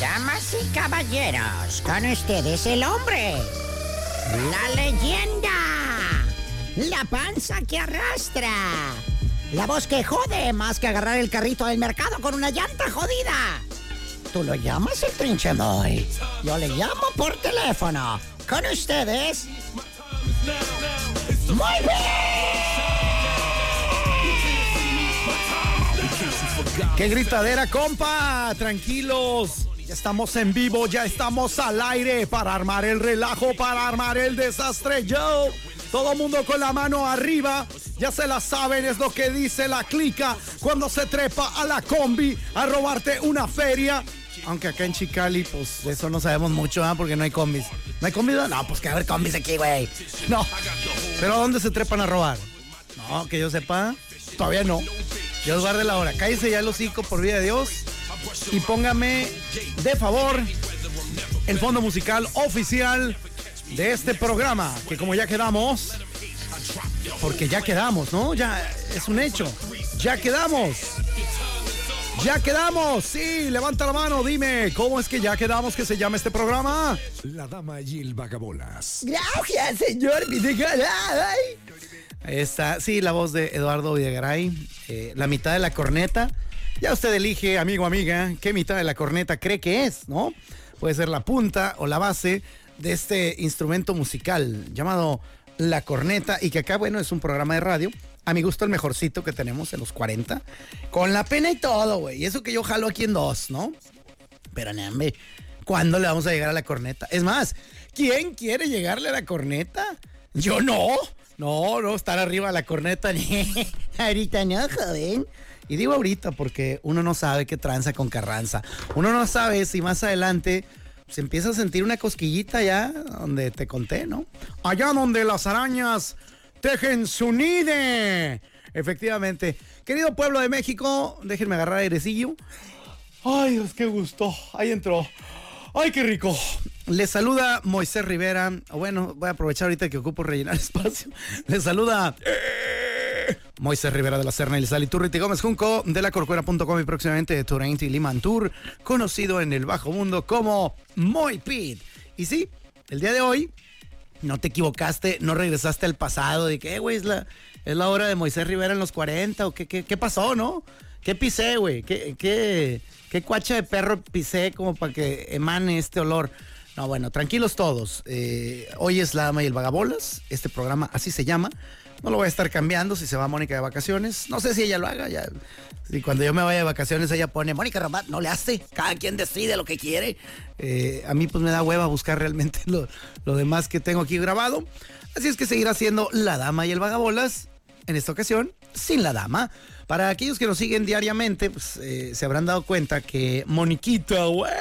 Damas y caballeros, con ustedes el hombre, la leyenda, la panza que arrastra, la voz que jode más que agarrar el carrito del mercado con una llanta jodida. Tú lo llamas el trinchemoy. Yo le llamo por teléfono. Con ustedes. ¡Muy bien! ¡Qué gritadera, compa! Tranquilos. Ya estamos en vivo, ya estamos al aire para armar el relajo, para armar el desastre. Yo, todo mundo con la mano arriba. Ya se la saben, es lo que dice la clica cuando se trepa a la combi a robarte una feria. Aunque acá en Chicali, pues de eso no sabemos mucho, ¿ah? Porque no hay combis. ¿No hay combis? No, pues que haber combis aquí, güey. No. ¿Pero dónde se trepan a robar? No, que yo sepa, todavía no. Dios guarde la hora. Cállese ya el hocico por vida de Dios. Y póngame de favor el fondo musical oficial de este programa. Que como ya quedamos, porque ya quedamos, ¿no? Ya es un hecho. Ya quedamos. Ya quedamos, sí, levanta la mano, dime, ¿cómo es que ya quedamos que se llama este programa? La dama y el vagabolas. Gracias, señor está, sí, la voz de Eduardo Videgaray, eh, la mitad de la corneta. Ya usted elige, amigo, amiga, qué mitad de la corneta cree que es, ¿no? Puede ser la punta o la base de este instrumento musical llamado la corneta y que acá, bueno, es un programa de radio a mi gusto el mejorcito que tenemos en los 40. Con la pena y todo, güey. Eso que yo jalo aquí en dos, ¿no? Pero, nambe, ¿cuándo le vamos a llegar a la corneta? Es más, ¿quién quiere llegarle a la corneta? Yo no. No, no, estar arriba de la corneta. ahorita no, joven. Y digo ahorita porque uno no sabe qué tranza con Carranza. Uno no sabe si más adelante se empieza a sentir una cosquillita allá donde te conté, ¿no? Allá donde las arañas tejen su nide. Efectivamente. Querido pueblo de México, déjenme agarrar airecillo. Ay, Dios, qué gusto. Ahí entró. Ay, qué rico. Le saluda Moisés Rivera. Bueno, voy a aprovechar ahorita que ocupo rellenar espacio. Le saluda eh, Moisés Rivera de la Serna y Saliturriti Gómez Junco de la Corcuera.com y próximamente de Turainti Liman Tour, conocido en el bajo mundo como Moy Pit. Y sí, el día de hoy no te equivocaste, no regresaste al pasado, de que, eh, güey, es la, es la hora de Moisés Rivera en los 40, o qué, qué, qué pasó, ¿no? ¿Qué pisé, güey? ¿Qué, qué, ¿Qué cuacha de perro pisé como para que emane este olor? No, bueno, tranquilos todos. Eh, hoy es La Dama y el Vagabolas. Este programa así se llama. No lo voy a estar cambiando si se va Mónica de vacaciones. No sé si ella lo haga. Ya. Si cuando yo me vaya de vacaciones ella pone, Mónica Ramat, no le hace. Cada quien decide lo que quiere. Eh, a mí pues me da hueva buscar realmente lo, lo demás que tengo aquí grabado. Así es que seguirá siendo La Dama y el Vagabolas. En esta ocasión, sin la dama. Para aquellos que nos siguen diariamente, pues, eh, se habrán dado cuenta que Moniquita, güey,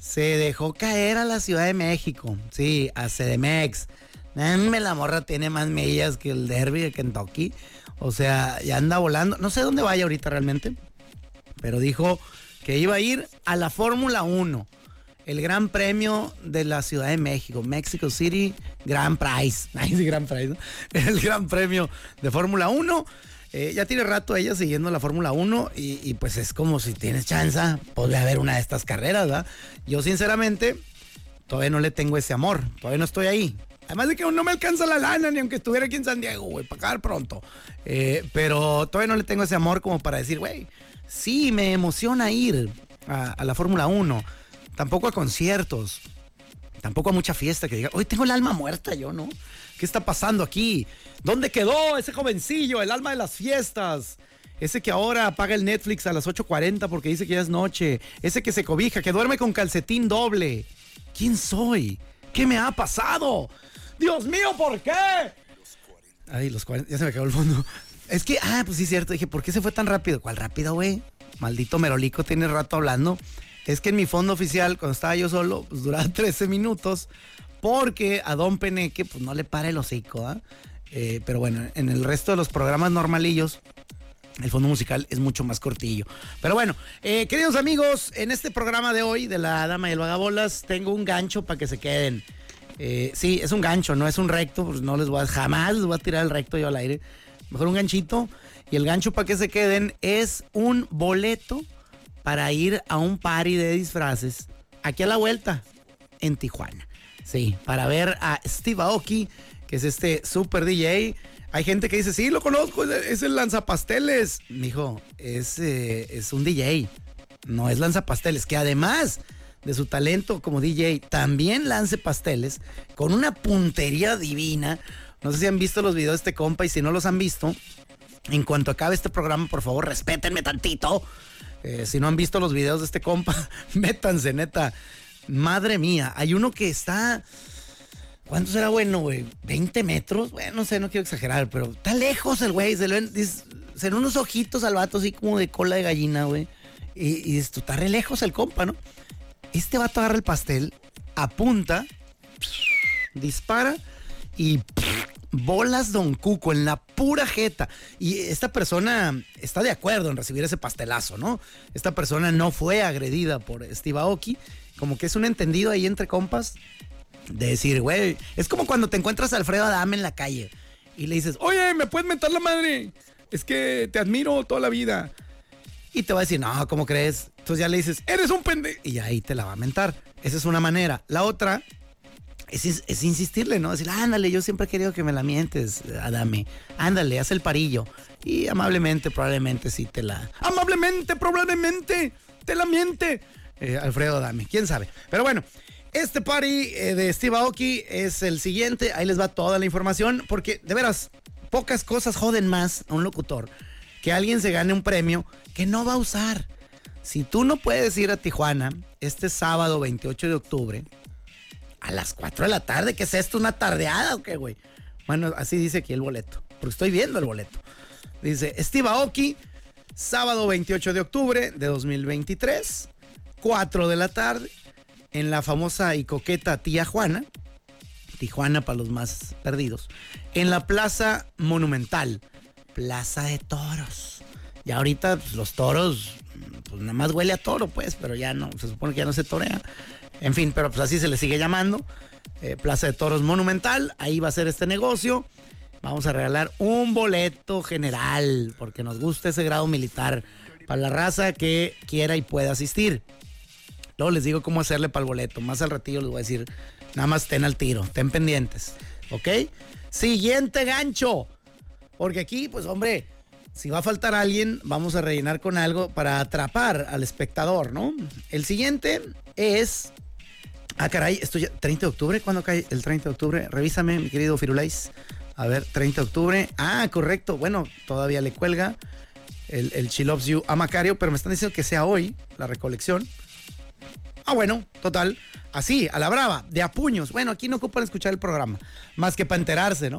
se dejó caer a la Ciudad de México. Sí, a CDMX. Dame la morra tiene más millas que el derby de Kentucky. O sea, ya anda volando. No sé dónde vaya ahorita realmente. Pero dijo que iba a ir a la Fórmula 1. El Gran Premio de la Ciudad de México. Mexico City Grand Prize. Sí, Grand Prize. El Gran Premio de Fórmula 1. Eh, ya tiene rato ella siguiendo la Fórmula 1 y, y, pues es como si tienes chance, podría haber una de estas carreras, ¿verdad? Yo sinceramente todavía no le tengo ese amor, todavía no estoy ahí. Además de que no me alcanza la lana, ni aunque estuviera aquí en San Diego, güey, para acabar pronto. Eh, pero todavía no le tengo ese amor como para decir, güey, sí, me emociona ir a, a la Fórmula 1. Tampoco a conciertos. Tampoco a mucha fiesta que diga, hoy tengo el alma muerta yo, ¿no? ¿Qué está pasando aquí? ¿Dónde quedó ese jovencillo, el alma de las fiestas? Ese que ahora apaga el Netflix a las 8.40 porque dice que ya es noche. Ese que se cobija, que duerme con calcetín doble. ¿Quién soy? ¿Qué me ha pasado? Dios mío, ¿por qué? Ay, los 40, ya se me acabó el fondo. Es que, ah, pues sí, cierto. Dije, ¿por qué se fue tan rápido? ¿Cuál rápido, güey? maldito Merolico tiene rato hablando. Es que en mi fondo oficial, cuando estaba yo solo, pues duraba 13 minutos, porque a Don Peneque, pues no le para el hocico, ¿ah? Eh, pero bueno, en el resto de los programas normalillos, el fondo musical es mucho más cortillo. Pero bueno, eh, queridos amigos, en este programa de hoy de La Dama y el Vagabolas, tengo un gancho para que se queden. Eh, sí, es un gancho, no es un recto, pues no les voy a, jamás les voy a tirar el recto yo al aire. Mejor un ganchito. Y el gancho para que se queden es un boleto para ir a un party de disfraces aquí a la vuelta en Tijuana. Sí, para ver a Steve Aoki, que es este super DJ. Hay gente que dice, sí, lo conozco, es el lanzapasteles. Mijo, es, eh, es un DJ, no es lanzapasteles, que además de su talento como DJ, también lance pasteles con una puntería divina. No sé si han visto los videos de este compa y si no los han visto, en cuanto acabe este programa, por favor, respétenme tantito. Eh, si no han visto los videos de este compa, métanse, neta. Madre mía, hay uno que está. ¿Cuánto será bueno, güey? ¿20 metros? Bueno, no sé, no quiero exagerar, pero está lejos el güey. Se le ven, se unos ojitos al vato así como de cola de gallina, güey. Y, y está re lejos el compa, ¿no? Este vato agarra el pastel, apunta, dispara y bolas Don Cuco en la pura jeta. Y esta persona está de acuerdo en recibir ese pastelazo, ¿no? Esta persona no fue agredida por Steve Aoki. Como que es un entendido ahí entre compas de decir, güey, es como cuando te encuentras a Alfredo Adame en la calle y le dices, oye, ¿me puedes mentar la madre? Es que te admiro toda la vida. Y te va a decir, no, ¿cómo crees? Entonces ya le dices, eres un pendejo. Y ahí te la va a mentar. Esa es una manera. La otra es, insistirle, ¿no? Decir, ándale, yo siempre he querido que me la mientes, Adame. Ándale, haz el parillo. Y amablemente, probablemente sí te la. Amablemente, probablemente te la miente. Eh, Alfredo Adame, quién sabe. Pero bueno, este party eh, de Steve Aoki es el siguiente. Ahí les va toda la información. Porque, de veras, pocas cosas joden más a un locutor que alguien se gane un premio que no va a usar. Si tú no puedes ir a Tijuana este sábado 28 de octubre, a las 4 de la tarde. ¿Qué es esto? ¿Una tardeada o qué, güey? Bueno, así dice aquí el boleto. Porque estoy viendo el boleto. Dice Steve Aoki, sábado 28 de octubre de 2023, 4 de la tarde, en la famosa y coqueta Tía Juana. Tijuana para los más perdidos. En la Plaza Monumental. Plaza de Toros. Y ahorita pues, los toros, pues nada más huele a toro, pues, pero ya no, se supone que ya no se torea. En fin, pero pues así se le sigue llamando. Eh, Plaza de Toros Monumental, ahí va a ser este negocio. Vamos a regalar un boleto general, porque nos gusta ese grado militar para la raza que quiera y pueda asistir. Luego les digo cómo hacerle para el boleto. Más al ratillo les voy a decir, nada más estén al tiro, estén pendientes. ¿Ok? Siguiente gancho. Porque aquí, pues hombre, si va a faltar alguien, vamos a rellenar con algo para atrapar al espectador, ¿no? El siguiente es Ah, caray, esto ya, 30 de octubre, ¿cuándo cae el 30 de octubre? Revísame, mi querido Firulais. A ver, 30 de octubre. Ah, correcto. Bueno, todavía le cuelga el, el She You a Macario, pero me están diciendo que sea hoy la recolección. Ah, bueno, total. Así, a la brava, de a puños. Bueno, aquí no ocupan escuchar el programa, más que para enterarse, ¿no?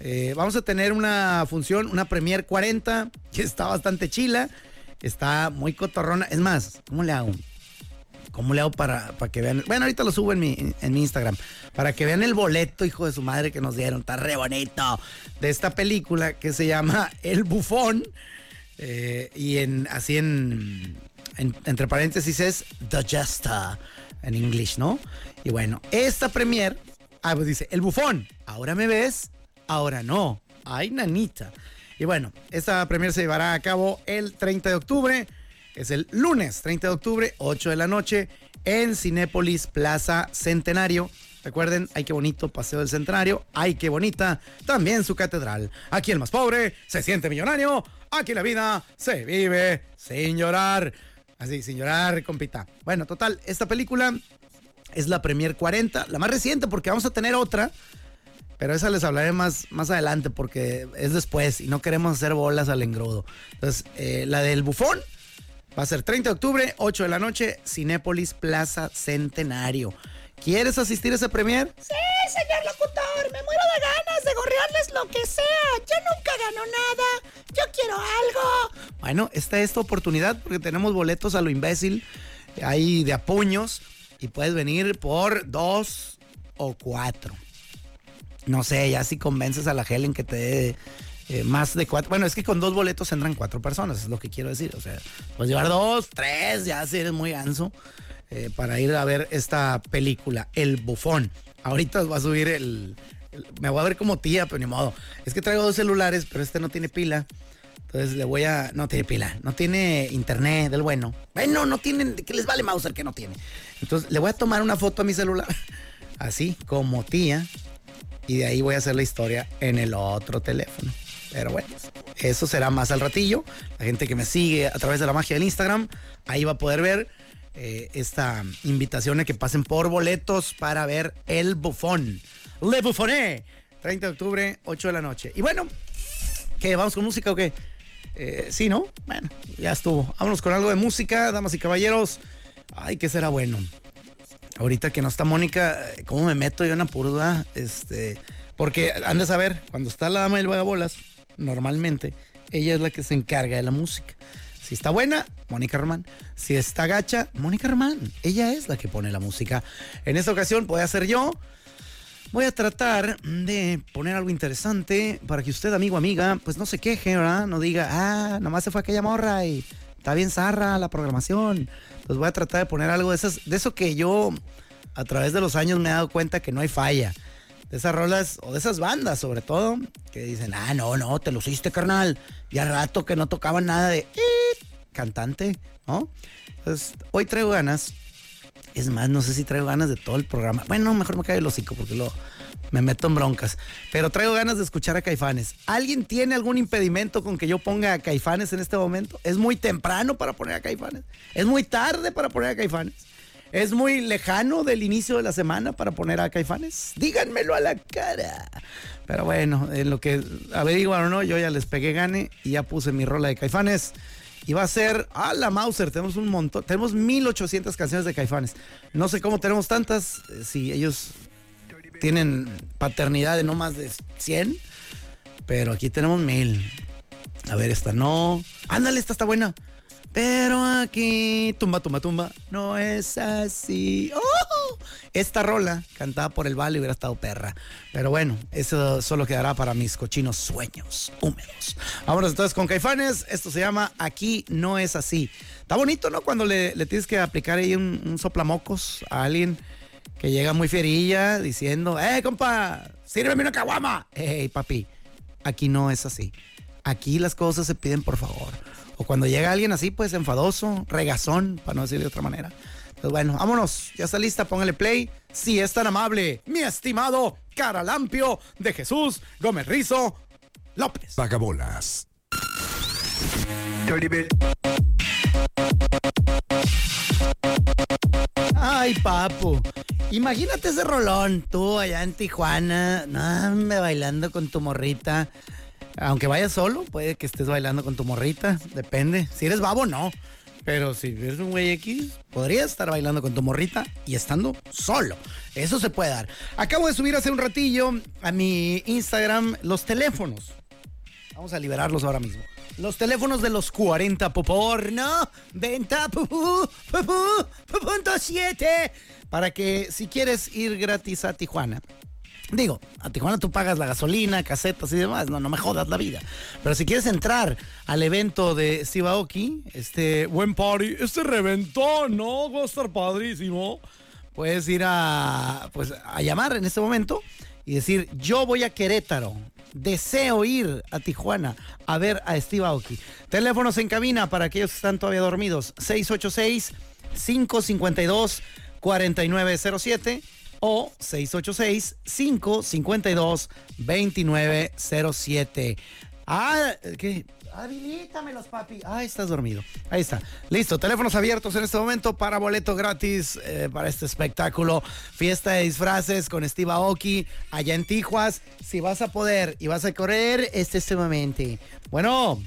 Eh, vamos a tener una función, una Premier 40, que está bastante chila, está muy cotorrona. Es más, ¿cómo le hago? ¿Cómo le hago para, para que vean? Bueno, ahorita lo subo en mi, en mi Instagram. Para que vean el boleto, hijo de su madre, que nos dieron. Está re bonito. De esta película que se llama El Bufón. Eh, y en así en, entre paréntesis es The Jester en inglés, ¿no? Y bueno, esta premier, ah, pues dice, El Bufón, ahora me ves, ahora no. Ay, nanita. Y bueno, esta premier se llevará a cabo el 30 de octubre es el lunes 30 de octubre, 8 de la noche, en Cinépolis Plaza Centenario. Recuerden, ay qué bonito Paseo del Centenario, ay qué bonita también su catedral. Aquí el más pobre se siente millonario, aquí la vida se vive sin llorar. Así, sin llorar, compita. Bueno, total, esta película es la Premier 40, la más reciente porque vamos a tener otra, pero esa les hablaré más, más adelante porque es después y no queremos hacer bolas al engrudo. Entonces, eh, la del bufón Va a ser 30 de octubre, 8 de la noche, Cinépolis Plaza Centenario. ¿Quieres asistir a esa premier? Sí, señor locutor, me muero de ganas de gorrearles lo que sea. Yo nunca gano nada. Yo quiero algo. Bueno, esta oportunidad porque tenemos boletos a lo imbécil, ahí de apuños, y puedes venir por dos o cuatro. No sé, ya si convences a la Helen que te dé eh, más de cuatro. Bueno, es que con dos boletos entran cuatro personas, es lo que quiero decir. O sea, pues llevar dos, tres, ya si eres muy ganso, eh, para ir a ver esta película, El Bufón. Ahorita os va a subir el, el- Me voy a ver como tía, pero ni modo. Es que traigo dos celulares, pero este no tiene pila. Entonces le voy a. No tiene pila, no tiene internet del bueno. Bueno, no tienen. que les vale Mauser que no tiene? Entonces le voy a tomar una foto a mi celular, así como tía, y de ahí voy a hacer la historia en el otro teléfono. Pero bueno, eso será más al ratillo. La gente que me sigue a través de la magia del Instagram, ahí va a poder ver eh, esta invitación a que pasen por boletos para ver El Bufón. Le Bufoné, 30 de octubre, 8 de la noche. Y bueno, ¿qué? ¿Vamos con música o qué? Eh, sí, ¿no? Bueno, ya estuvo. Vámonos con algo de música, damas y caballeros. Ay, ¿qué será bueno? Ahorita que no está Mónica, ¿cómo me meto yo en apuro, verdad? Este, porque han de saber, cuando está la dama del vagabolas, normalmente ella es la que se encarga de la música. Si está buena, Mónica Román. Si está gacha, Mónica Román. Ella es la que pone la música. En esta ocasión puede ser yo. Voy a tratar de poner algo interesante para que usted, amigo, amiga, pues no se queje, ¿verdad? No diga, ah, nomás se fue aquella morra y está bien zarra la programación. Pues voy a tratar de poner algo de esas, de eso que yo a través de los años me he dado cuenta que no hay falla. De esas rolas o de esas bandas, sobre todo, que dicen, ah, no, no, te lo hiciste, carnal. Ya rato que no tocaban nada de "Eh", cantante, ¿no? Entonces, hoy traigo ganas es más, no sé si traigo ganas de todo el programa. Bueno, mejor me cae el hocico porque lo, me meto en broncas. Pero traigo ganas de escuchar a Caifanes. ¿Alguien tiene algún impedimento con que yo ponga a Caifanes en este momento? ¿Es muy temprano para poner a Caifanes? ¿Es muy tarde para poner a Caifanes? ¿Es muy lejano del inicio de la semana para poner a Caifanes? Díganmelo a la cara. Pero bueno, en lo que averiguan o no, yo ya les pegué gane y ya puse mi rola de Caifanes. Y va a ser a la Mauser. Tenemos un montón. Tenemos 1800 canciones de Caifanes. No sé cómo tenemos tantas. eh, Si ellos tienen paternidad de no más de 100. Pero aquí tenemos mil. A ver, esta no. Ándale, esta está buena. Pero aquí, tumba, tumba, tumba, no es así. ¡Oh! Esta rola, cantada por el Vale, hubiera estado perra. Pero bueno, eso solo quedará para mis cochinos sueños húmedos. Vámonos entonces con Caifanes. Esto se llama Aquí no es así. Está bonito, ¿no? Cuando le, le tienes que aplicar ahí un, un soplamocos a alguien que llega muy fierilla diciendo, ¡eh, compa! ¡Sírveme una caguama! ¡Ey, papi! Aquí no es así. Aquí las cosas se piden por favor. O cuando llega alguien así, pues enfadoso, regazón, para no decir de otra manera. Pues bueno, vámonos. Ya está lista, póngale play. Si es tan amable, mi estimado Caralampio de Jesús Gómez Rizo López. Vagabolas. Ay, papu. Imagínate ese rolón, tú allá en Tijuana, no, hombre, bailando con tu morrita. Aunque vayas solo, puede que estés bailando con tu morrita, depende. Si eres babo, no. Pero si eres un güey X, podrías estar bailando con tu morrita y estando solo. Eso se puede dar. Acabo de subir hace un ratillo a mi Instagram los teléfonos. Vamos a liberarlos ahora mismo. Los teléfonos de los 40 porno, venta punto 7. Para que si quieres ir gratis a Tijuana. Digo, a Tijuana tú pagas la gasolina, casetas y demás, no, no me jodas la vida. Pero si quieres entrar al evento de Steve Aoki, este buen party, este reventón, ¿no? Va a estar padrísimo. Puedes ir a, pues, a llamar en este momento y decir, yo voy a Querétaro, deseo ir a Tijuana a ver a Steve Aoki. Teléfonos en cabina para aquellos que están todavía dormidos, 686-552-4907 o 686-552-2907. Ah, ¿qué? Habilítamelos, papi. Ah, estás dormido. Ahí está. Listo. Teléfonos abiertos en este momento para boleto gratis eh, para este espectáculo. Fiesta de disfraces con Steve Aoki allá en Tijuas. Si vas a poder y vas a correr, este es tu momento. Bueno,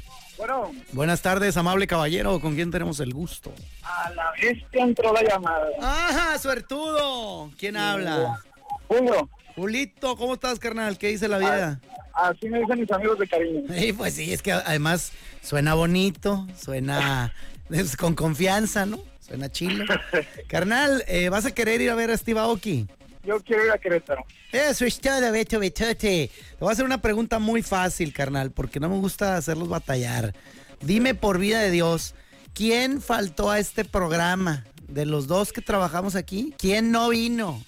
Bueno, buenas tardes, amable caballero. ¿Con quién tenemos el gusto? a la vez que entró la llamada. ¡Ajá, suertudo! ¿Quién habla? Julio, Julito, ¿cómo estás, carnal? ¿Qué dice la vida? Así me dicen mis amigos de cariño. Sí, pues sí, es que además suena bonito, suena es con confianza, ¿no? Suena chilo. Carnal, eh, ¿vas a querer ir a ver a Steve Aoki? Yo quiero ir a Querétaro. Eso es todo, Beto Betote. Te voy a hacer una pregunta muy fácil, carnal, porque no me gusta hacerlos batallar. Dime por vida de Dios, ¿quién faltó a este programa? De los dos que trabajamos aquí, ¿quién no vino?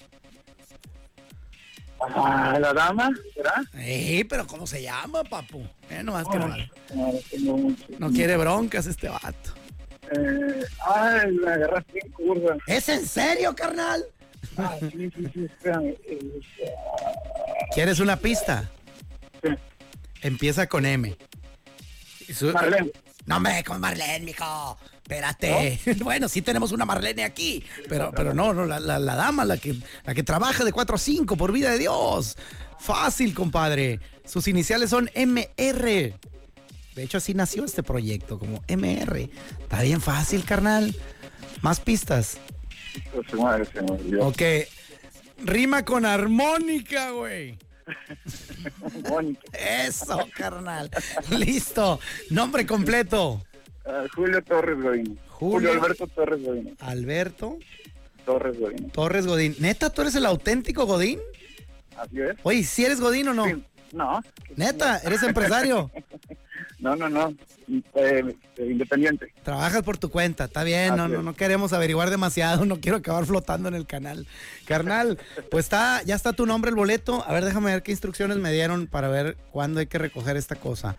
Ah, la dama, ¿será? Eh, pero ¿cómo se llama, papu? Eh, no más que no, no quiere broncas este vato. Eh, ay, la agarraste en curva. ¿Es en serio, carnal? Ah, sí, sí, sí, espérame. Eh, ¿Quieres una pista? sí. Empieza con M. Su- Marlene. No me con Marlene, mijo. Espérate. Bueno, sí tenemos una Marlene aquí, pero, pero no, no, la, la- la dama, la que, la que trabaja de 4 a 5, por vida de Dios. Fácil, compadre. Sus iniciales son MR. De hecho, así nació este proyecto, como MR. Está bien fácil, carnal. Más pistas. Su madre se me olvidó. Ok. Rima con armónica, güey. Eso, carnal. Listo. Nombre completo. Ah, Julio Torres Godino. Julio. Julio Alberto Torres Godino. Alberto Torres Godino. Torres Godín. Neta, ¿tú eres el auténtico Godín? Así es. Oye, ¿si eres Godín o no? Sí. No, Neta, ¿eres empresario? no, no, no. Eh, independiente. Trabajas por tu cuenta, está bien, no, Así no, no queremos averiguar demasiado, no quiero acabar flotando en el canal. Carnal, pues está, ya está tu nombre el boleto. A ver, déjame ver qué instrucciones me dieron para ver cuándo hay que recoger esta cosa.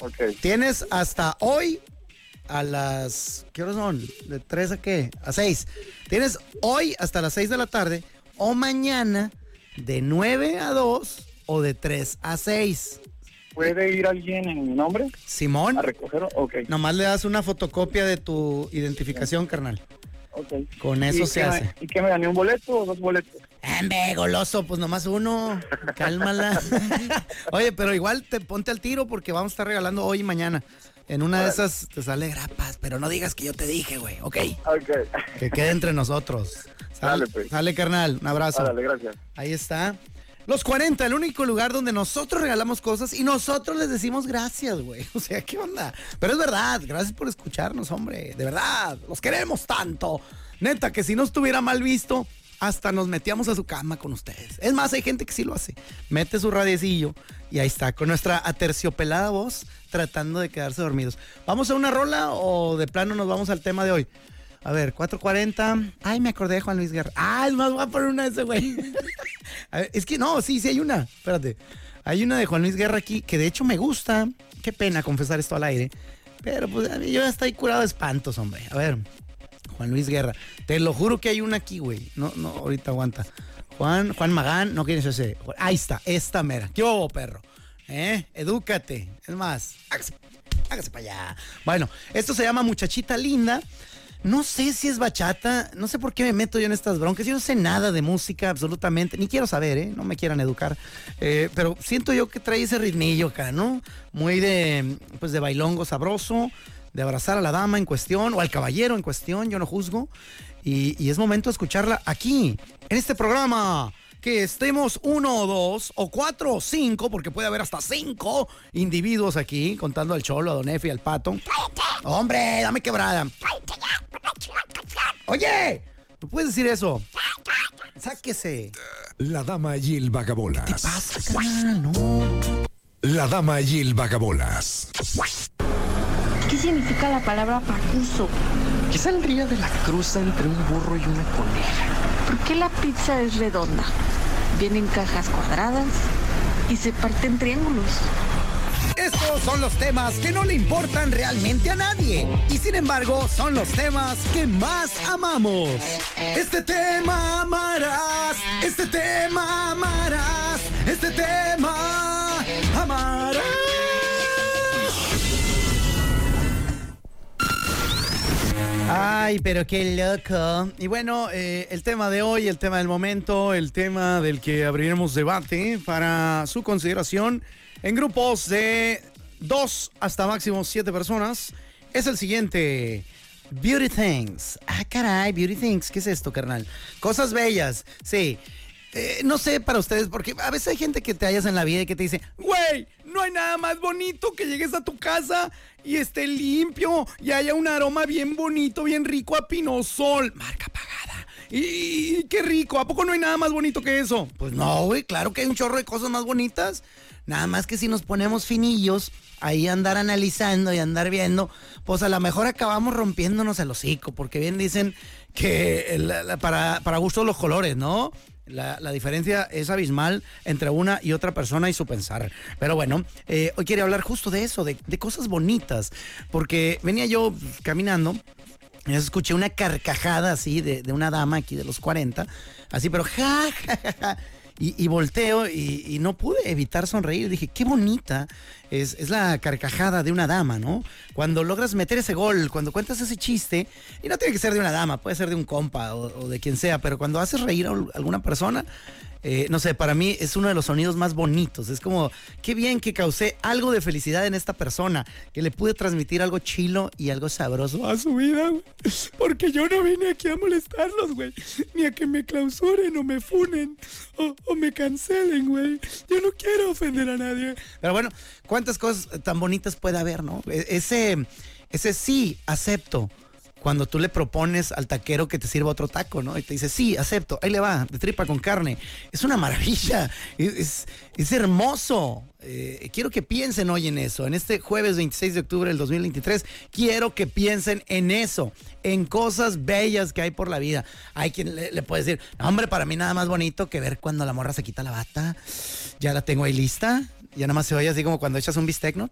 Ok. Tienes hasta hoy a las. ¿Qué horas son? ¿De 3 a qué? A 6. Tienes hoy hasta las 6 de la tarde o mañana de 9 a 2 o de 3 a 6. ¿Puede ir alguien en mi nombre Simón, a recogerlo? Ok. nomás le das una fotocopia de tu identificación, carnal. Ok. Con eso ¿Y se me- hace. ¿Y qué me gané? ¿Un boleto o dos boletos? Embe, goloso, pues nomás uno. Cálmala. Oye, pero igual te ponte al tiro porque vamos a estar regalando hoy y mañana. En una de esas te sale grapas, pero no digas que yo te dije, güey, ¿ok? Ok. Que quede entre nosotros. Dale, pues. sale, carnal. Un abrazo. Órale, gracias. Ahí está. Los 40, el único lugar donde nosotros regalamos cosas y nosotros les decimos gracias, güey. O sea, ¿qué onda? Pero es verdad, gracias por escucharnos, hombre. De verdad, los queremos tanto. Neta, que si no estuviera mal visto, hasta nos metíamos a su cama con ustedes. Es más, hay gente que sí lo hace. Mete su radiecillo y ahí está, con nuestra aterciopelada voz, tratando de quedarse dormidos. ¿Vamos a una rola o de plano nos vamos al tema de hoy? A ver, 4.40. Ay, me acordé de Juan Luis Guerra. Ah, es más, poner una de ese güey. A ver, es que no, sí, sí hay una. Espérate. Hay una de Juan Luis Guerra aquí que de hecho me gusta. Qué pena confesar esto al aire. Pero pues a mí yo ya estoy curado de espantos, hombre. A ver, Juan Luis Guerra. Te lo juro que hay una aquí, güey. No, no, ahorita aguanta. Juan, Juan Magán, no quieres ese. Ahí está, esta mera. ¿Qué hubo, perro? ¿Eh? Edúcate. Es más, hágase, hágase para allá. Bueno, esto se llama Muchachita Linda. No sé si es bachata, no sé por qué me meto yo en estas broncas. Yo no sé nada de música, absolutamente. Ni quiero saber, ¿eh? No me quieran educar. Eh, pero siento yo que trae ese ritmillo acá, ¿no? Muy de, pues de bailongo sabroso, de abrazar a la dama en cuestión o al caballero en cuestión, yo no juzgo. Y, y es momento de escucharla aquí, en este programa. Que estemos uno o dos o cuatro o cinco, porque puede haber hasta cinco individuos aquí, contando al cholo, a Don Efe y al pato. Hombre, dame quebrada. Oye, ¿no puedes decir eso? Sáquese. La dama y el vagabolas. Pasa, carnal, no. La dama y el vagabolas. ¿Qué significa la palabra pacuso? ¿Qué saldría de la cruza entre un burro y una coneja? ¿Por qué la pizza es redonda? Viene en cajas cuadradas y se parte en triángulos. Estos son los temas que no le importan realmente a nadie. Y sin embargo, son los temas que más amamos. Este tema amarás. Este tema amarás. Este tema Ay, pero qué loco. Y bueno, eh, el tema de hoy, el tema del momento, el tema del que abriremos debate para su consideración en grupos de dos hasta máximo siete personas es el siguiente. Beauty Things. Ah, caray, Beauty Things. ¿Qué es esto, carnal? Cosas bellas. Sí. eh, no sé para ustedes, porque a veces hay gente que te hallas en la vida y que te dice, güey, no hay nada más bonito que llegues a tu casa y esté limpio y haya un aroma bien bonito, bien rico a pinosol. Marca pagada. Y, qué rico, ¿a poco no hay nada más bonito que eso? Pues no, güey, claro que hay un chorro de cosas más bonitas. Nada más que si nos ponemos finillos, ahí andar analizando y andar viendo, pues a lo mejor acabamos rompiéndonos el hocico, porque bien dicen que para, para gusto los colores, ¿no? La, diferencia es abismal entre una y otra persona y su pensar. Pero bueno, eh, hoy quiere hablar justo de eso, de, cosas bonitas. Porque venía yo caminando escuché una carcajada así de, de, una dama aquí de los 40, así, pero ja, ja, ja, ja y, volteo y, no pude evitar sonreír. Dije, qué bonita es, la carcajada de una dama, ¿no? Cuando logras meter ese gol, cuando cuentas ese chiste, y no tiene que ser de una dama, puede ser de un compa o de quien sea, pero cuando haces reír a alguna persona, eh, no sé, para mí es uno de los sonidos más bonitos. Es como, qué bien que causé algo de felicidad en esta persona, que le pude transmitir algo chilo y algo sabroso a su vida, güey. Porque yo no vine aquí a molestarlos, güey. Ni a que me clausuren o me funen o, me cancelen, güey. Yo no quiero ofender a nadie. Pero bueno, ¿cuántas cosas tan bonitas puede haber, no? E-, ese, ese sí, acepto cuando tú le propones al taquero que te sirva otro taco, ¿no? Y te dice, sí, acepto, ahí le va, de tripa con carne. Es una maravilla, es, hermoso. Eh, quiero que piensen hoy en eso, en este jueves 26 de octubre del 2023, quiero que piensen en eso, en cosas bellas que hay por la vida. Hay quien le, puede decir, hombre, para mí nada más bonito que ver cuando la morra se quita la bata, ya la tengo ahí lista, ya nada más se oye así como cuando echas un bistec, ¿no?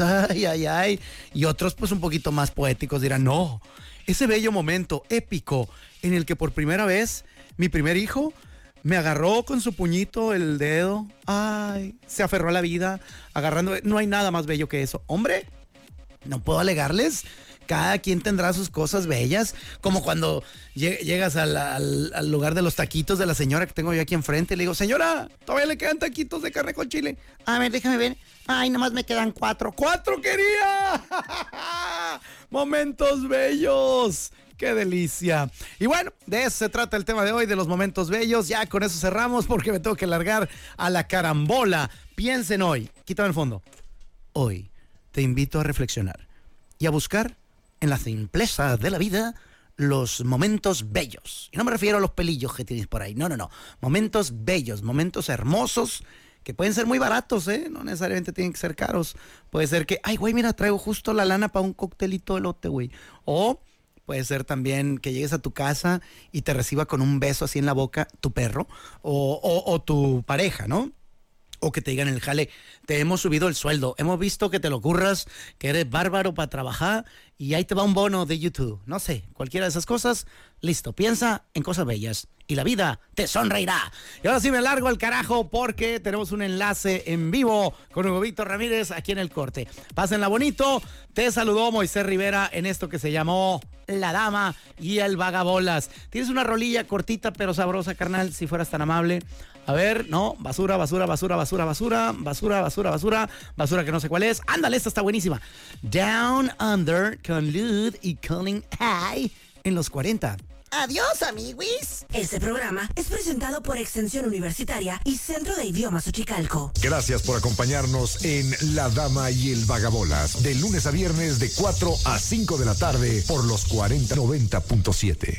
ay, ay, ay. Y otros pues un poquito más poéticos dirán, no, ese bello momento épico en el que por primera vez mi primer hijo me agarró con su puñito el dedo, ay, se aferró a la vida, agarrando, no hay nada más bello que eso. Hombre, no puedo alegarles cada quien tendrá sus cosas bellas, como cuando llegas al, lugar de los taquitos de la señora que tengo yo aquí enfrente y le digo, señora, todavía le quedan taquitos de carne con chile. A ver, déjame ver. Ay, nomás me quedan cuatro. ¡Cuatro quería! Momentos bellos. ¡Qué delicia! Y bueno, de eso se trata el tema de hoy, de los momentos bellos. Ya con eso cerramos porque me tengo que largar a la carambola. Piensen hoy, quítame el fondo. Hoy te invito a reflexionar y a buscar en la simpleza de la vida los momentos bellos. Y no me refiero a los pelillos que tienes por ahí, no, no, no. Momentos bellos, momentos hermosos que pueden ser muy baratos, ¿eh? No necesariamente tienen que ser caros. Puede ser que, ay, güey, mira, traigo justo la lana para un coctelito de lote, güey. O puede ser también que llegues a tu casa y te reciba con un beso así en la boca tu perro o, o tu pareja, ¿no? O que te digan el jale, te hemos subido el sueldo, hemos visto que te lo curras, que eres bárbaro para trabajar y ahí te va un bono de YouTube. No sé, cualquiera de esas cosas, listo, piensa en cosas bellas y la vida te sonreirá. Y ahora sí me largo al carajo porque tenemos un enlace en vivo con Hugo Víctor Ramírez aquí en el corte. Pásenla bonito, te saludó Moisés Rivera en esto que se llamó La Dama y el Vagabolas. Tienes una rolilla cortita pero sabrosa, carnal, si fueras tan amable. A ver, no, basura, basura, basura, basura, basura, basura, basura, basura, basura que no sé cuál es. Ándale, esta está buenísima. Down Under con Lud y Calling High en los 40. Adiós, amiguis. Este programa es presentado por Extensión Universitaria y Centro de Idiomas Uchicalco. Gracias por acompañarnos en La Dama y el Vagabolas, de lunes a viernes de 4 a 5 de la tarde por los 4090.7.